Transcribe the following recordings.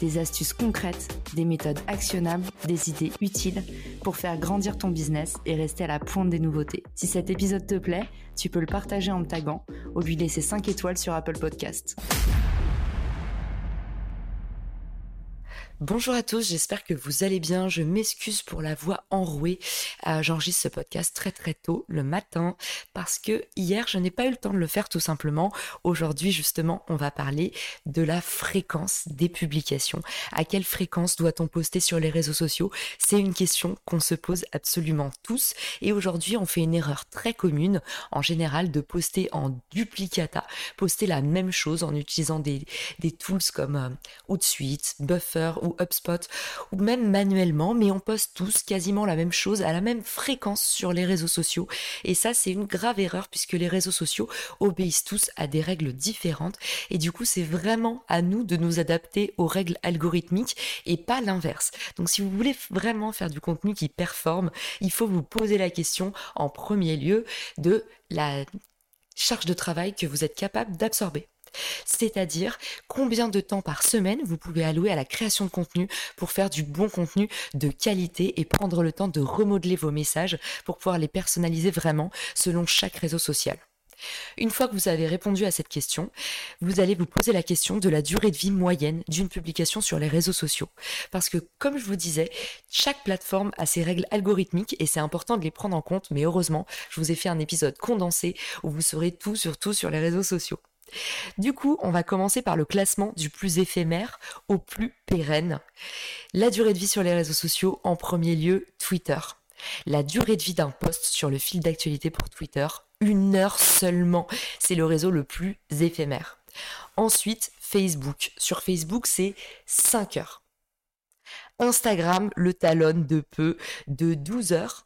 des astuces concrètes, des méthodes actionnables, des idées utiles pour faire grandir ton business et rester à la pointe des nouveautés. Si cet épisode te plaît, tu peux le partager en me taguant ou lui laisser 5 étoiles sur Apple Podcast. Bonjour à tous, j'espère que vous allez bien. Je m'excuse pour la voix enrouée. Euh, J'enregistre ce podcast très très tôt le matin parce que hier je n'ai pas eu le temps de le faire tout simplement. Aujourd'hui justement on va parler de la fréquence des publications. À quelle fréquence doit-on poster sur les réseaux sociaux? C'est une question qu'on se pose absolument tous et aujourd'hui on fait une erreur très commune en général de poster en duplicata, poster la même chose en utilisant des, des tools comme euh, Outsuite, Buffer ou HubSpot ou même manuellement, mais on poste tous quasiment la même chose à la même fréquence sur les réseaux sociaux. Et ça, c'est une grave erreur puisque les réseaux sociaux obéissent tous à des règles différentes. Et du coup, c'est vraiment à nous de nous adapter aux règles algorithmiques et pas l'inverse. Donc, si vous voulez vraiment faire du contenu qui performe, il faut vous poser la question en premier lieu de la charge de travail que vous êtes capable d'absorber c'est-à-dire combien de temps par semaine vous pouvez allouer à la création de contenu pour faire du bon contenu de qualité et prendre le temps de remodeler vos messages pour pouvoir les personnaliser vraiment selon chaque réseau social? Une fois que vous avez répondu à cette question, vous allez vous poser la question de la durée de vie moyenne d'une publication sur les réseaux sociaux. Parce que, comme je vous disais, chaque plateforme a ses règles algorithmiques et c'est important de les prendre en compte, mais heureusement, je vous ai fait un épisode condensé où vous saurez tout sur tout sur les réseaux sociaux. Du coup, on va commencer par le classement du plus éphémère au plus pérenne. La durée de vie sur les réseaux sociaux, en premier lieu, Twitter. La durée de vie d'un post sur le fil d'actualité pour Twitter, une heure seulement. C'est le réseau le plus éphémère. Ensuite, Facebook. Sur Facebook, c'est 5 heures. Instagram le talonne de peu de 12 heures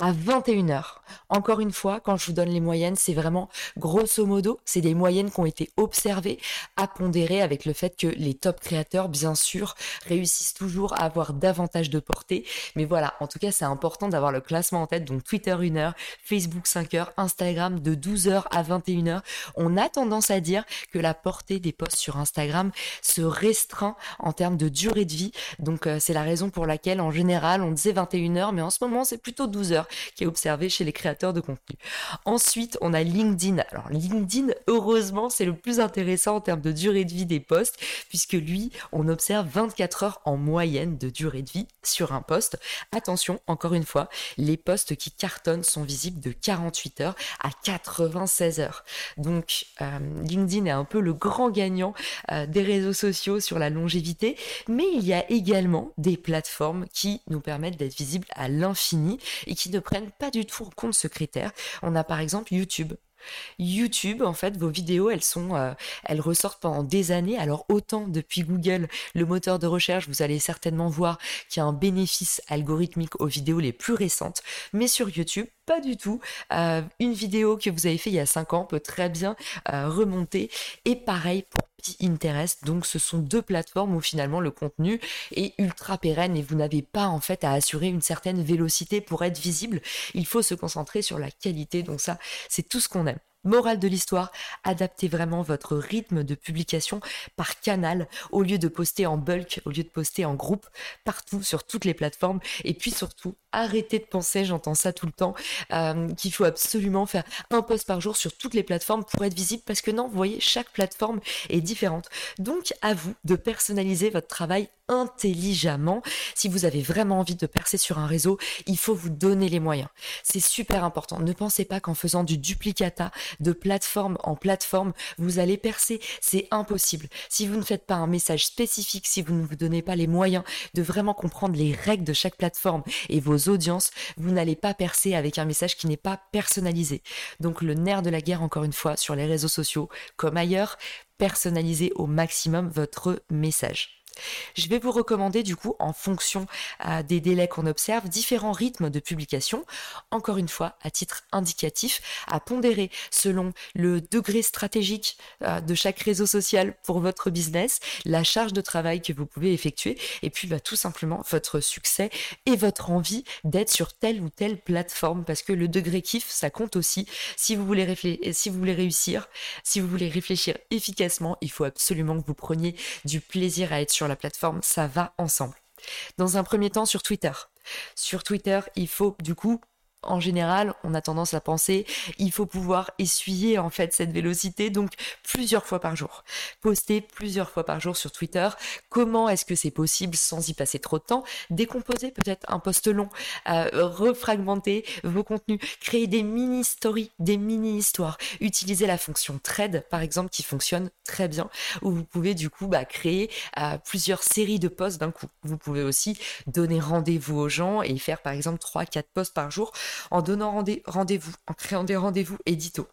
à 21h. Encore une fois, quand je vous donne les moyennes, c'est vraiment grosso modo, c'est des moyennes qui ont été observées, à pondérer avec le fait que les top créateurs, bien sûr, réussissent toujours à avoir davantage de portée. Mais voilà, en tout cas, c'est important d'avoir le classement en tête. Donc Twitter 1 heure, Facebook 5 heures, Instagram de 12h à 21h. On a tendance à dire que la portée des posts sur Instagram se restreint en termes de durée de vie. Donc euh, c'est la raison pour laquelle en général on disait 21h, mais en ce moment c'est plutôt 12 heures qui est observé chez les créateurs de contenu. Ensuite, on a LinkedIn. Alors LinkedIn, heureusement, c'est le plus intéressant en termes de durée de vie des posts, puisque lui, on observe 24 heures en moyenne de durée de vie sur un post. Attention, encore une fois, les posts qui cartonnent sont visibles de 48 heures à 96 heures. Donc euh, LinkedIn est un peu le grand gagnant euh, des réseaux sociaux sur la longévité, mais il y a également des plateformes qui nous permettent d'être visibles à l'infini et qui ne prennent pas du tout en compte ce critère. On a par exemple YouTube. YouTube, en fait, vos vidéos, elles sont, euh, elles ressortent pendant des années. Alors autant depuis Google, le moteur de recherche, vous allez certainement voir qu'il y a un bénéfice algorithmique aux vidéos les plus récentes, mais sur YouTube, pas du tout. Euh, une vidéo que vous avez fait il y a 5 ans peut très bien euh, remonter. Et pareil pour Pinterest. Donc ce sont deux plateformes où finalement le contenu est ultra pérenne et vous n'avez pas en fait à assurer une certaine vélocité pour être visible. Il faut se concentrer sur la qualité. Donc ça, c'est tout ce qu'on aime. Morale de l'histoire, adaptez vraiment votre rythme de publication par canal au lieu de poster en bulk, au lieu de poster en groupe, partout sur toutes les plateformes. Et puis surtout, arrêtez de penser, j'entends ça tout le temps, euh, qu'il faut absolument faire un post par jour sur toutes les plateformes pour être visible parce que non, vous voyez, chaque plateforme est différente. Donc à vous de personnaliser votre travail intelligemment. Si vous avez vraiment envie de percer sur un réseau, il faut vous donner les moyens. C'est super important. Ne pensez pas qu'en faisant du duplicata de plateforme en plateforme, vous allez percer. C'est impossible. Si vous ne faites pas un message spécifique, si vous ne vous donnez pas les moyens de vraiment comprendre les règles de chaque plateforme et vos audiences, vous n'allez pas percer avec un message qui n'est pas personnalisé. Donc le nerf de la guerre, encore une fois, sur les réseaux sociaux comme ailleurs, personnalisez au maximum votre message. Je vais vous recommander du coup, en fonction euh, des délais qu'on observe, différents rythmes de publication. Encore une fois, à titre indicatif, à pondérer selon le degré stratégique euh, de chaque réseau social pour votre business, la charge de travail que vous pouvez effectuer, et puis bah, tout simplement votre succès et votre envie d'être sur telle ou telle plateforme, parce que le degré kiff, ça compte aussi. Si vous voulez, si vous voulez réussir, si vous voulez réfléchir efficacement, il faut absolument que vous preniez du plaisir à être sur la plateforme, ça va ensemble. Dans un premier temps sur Twitter. Sur Twitter, il faut du coup en général, on a tendance à penser, il faut pouvoir essuyer en fait cette vélocité, donc plusieurs fois par jour. Poster plusieurs fois par jour sur Twitter. Comment est-ce que c'est possible sans y passer trop de temps? Décomposer peut-être un post long, euh, refragmenter vos contenus, créer des mini stories, des mini histoires. Utiliser la fonction thread par exemple qui fonctionne très bien, où vous pouvez du coup bah, créer euh, plusieurs séries de posts d'un coup. Vous pouvez aussi donner rendez-vous aux gens et faire par exemple 3-4 posts par jour en donnant rendez-vous, en créant des rendez-vous édito.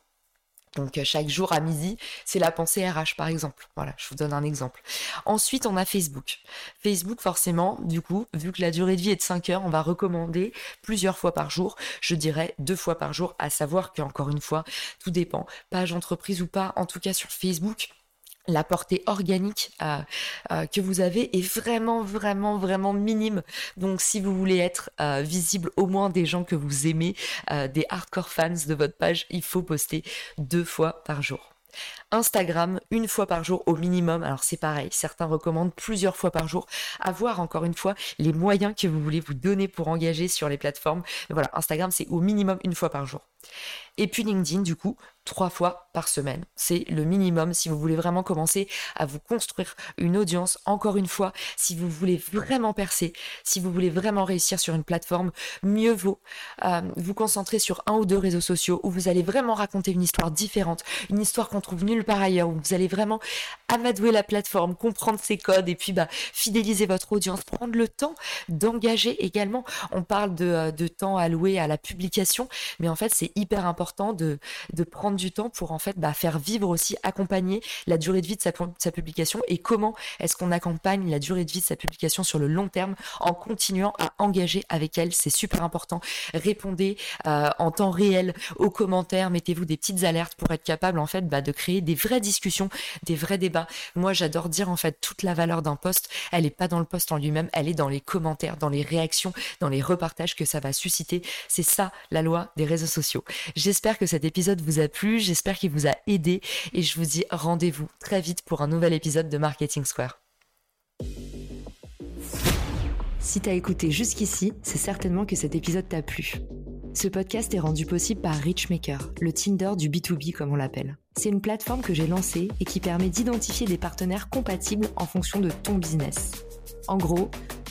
Donc euh, chaque jour à midi, c'est la pensée RH par exemple. Voilà, je vous donne un exemple. Ensuite, on a Facebook. Facebook, forcément, du coup, vu que la durée de vie est de 5 heures, on va recommander plusieurs fois par jour. Je dirais deux fois par jour, à savoir qu'encore une fois, tout dépend. Page entreprise ou pas, en tout cas sur Facebook, la portée organique euh, euh, que vous avez est vraiment, vraiment, vraiment minime. Donc, si vous voulez être euh, visible au moins des gens que vous aimez, des hardcore fans de votre page, il faut poster deux fois par jour. Instagram, une fois par jour au minimum. Alors c'est pareil, certains recommandent plusieurs fois par jour. Avoir encore une fois les moyens que vous voulez vous donner pour engager sur les plateformes. Voilà, Instagram c'est au minimum une fois par jour. Et puis LinkedIn, du coup, trois fois par semaine. C'est le minimum si vous voulez vraiment commencer à vous construire une audience. Encore une fois, si vous voulez vraiment percer, si vous voulez vraiment réussir sur une plateforme, mieux vaut euh, vous concentrer sur un ou deux réseaux sociaux où vous allez vraiment raconter une histoire différente, une histoire qu'on trouve nulle part ailleurs, où vous allez vraiment amadouer la plateforme, comprendre ses codes et puis bah, fidéliser votre audience, prendre le temps d'engager également. On parle de, euh, de temps alloué à la publication, mais en fait c'est hyper important de, prendre du temps pour en fait bah, faire vivre aussi, accompagner la durée de vie de sa, publication et comment est-ce qu'on accompagne la durée de vie de sa publication sur le long terme en continuant à engager avec elle. C'est super important. Répondez euh, en temps réel aux commentaires, mettez-vous des petites alertes pour être capable en fait bah, de créer des vraies discussions, des vrais débats. Moi, j'adore dire en fait toute la valeur d'un post, elle n'est pas dans le post en lui-même, elle est dans les commentaires, dans les réactions, dans les repartages que ça va susciter. C'est ça la loi des réseaux J'espère que cet épisode vous a plu j'espère qu'il vous a aidé et je vous dis rendez-vous très vite pour un nouvel épisode de Marketing Square. Si t'as écouté jusqu'ici, c'est certainement que cet épisode t'a plu. Ce podcast est rendu possible par Richmaker, le Tinder du B2B comme on l'appelle. C'est une plateforme que j'ai lancée et qui permet d'identifier des partenaires compatibles en fonction de ton business. En gros,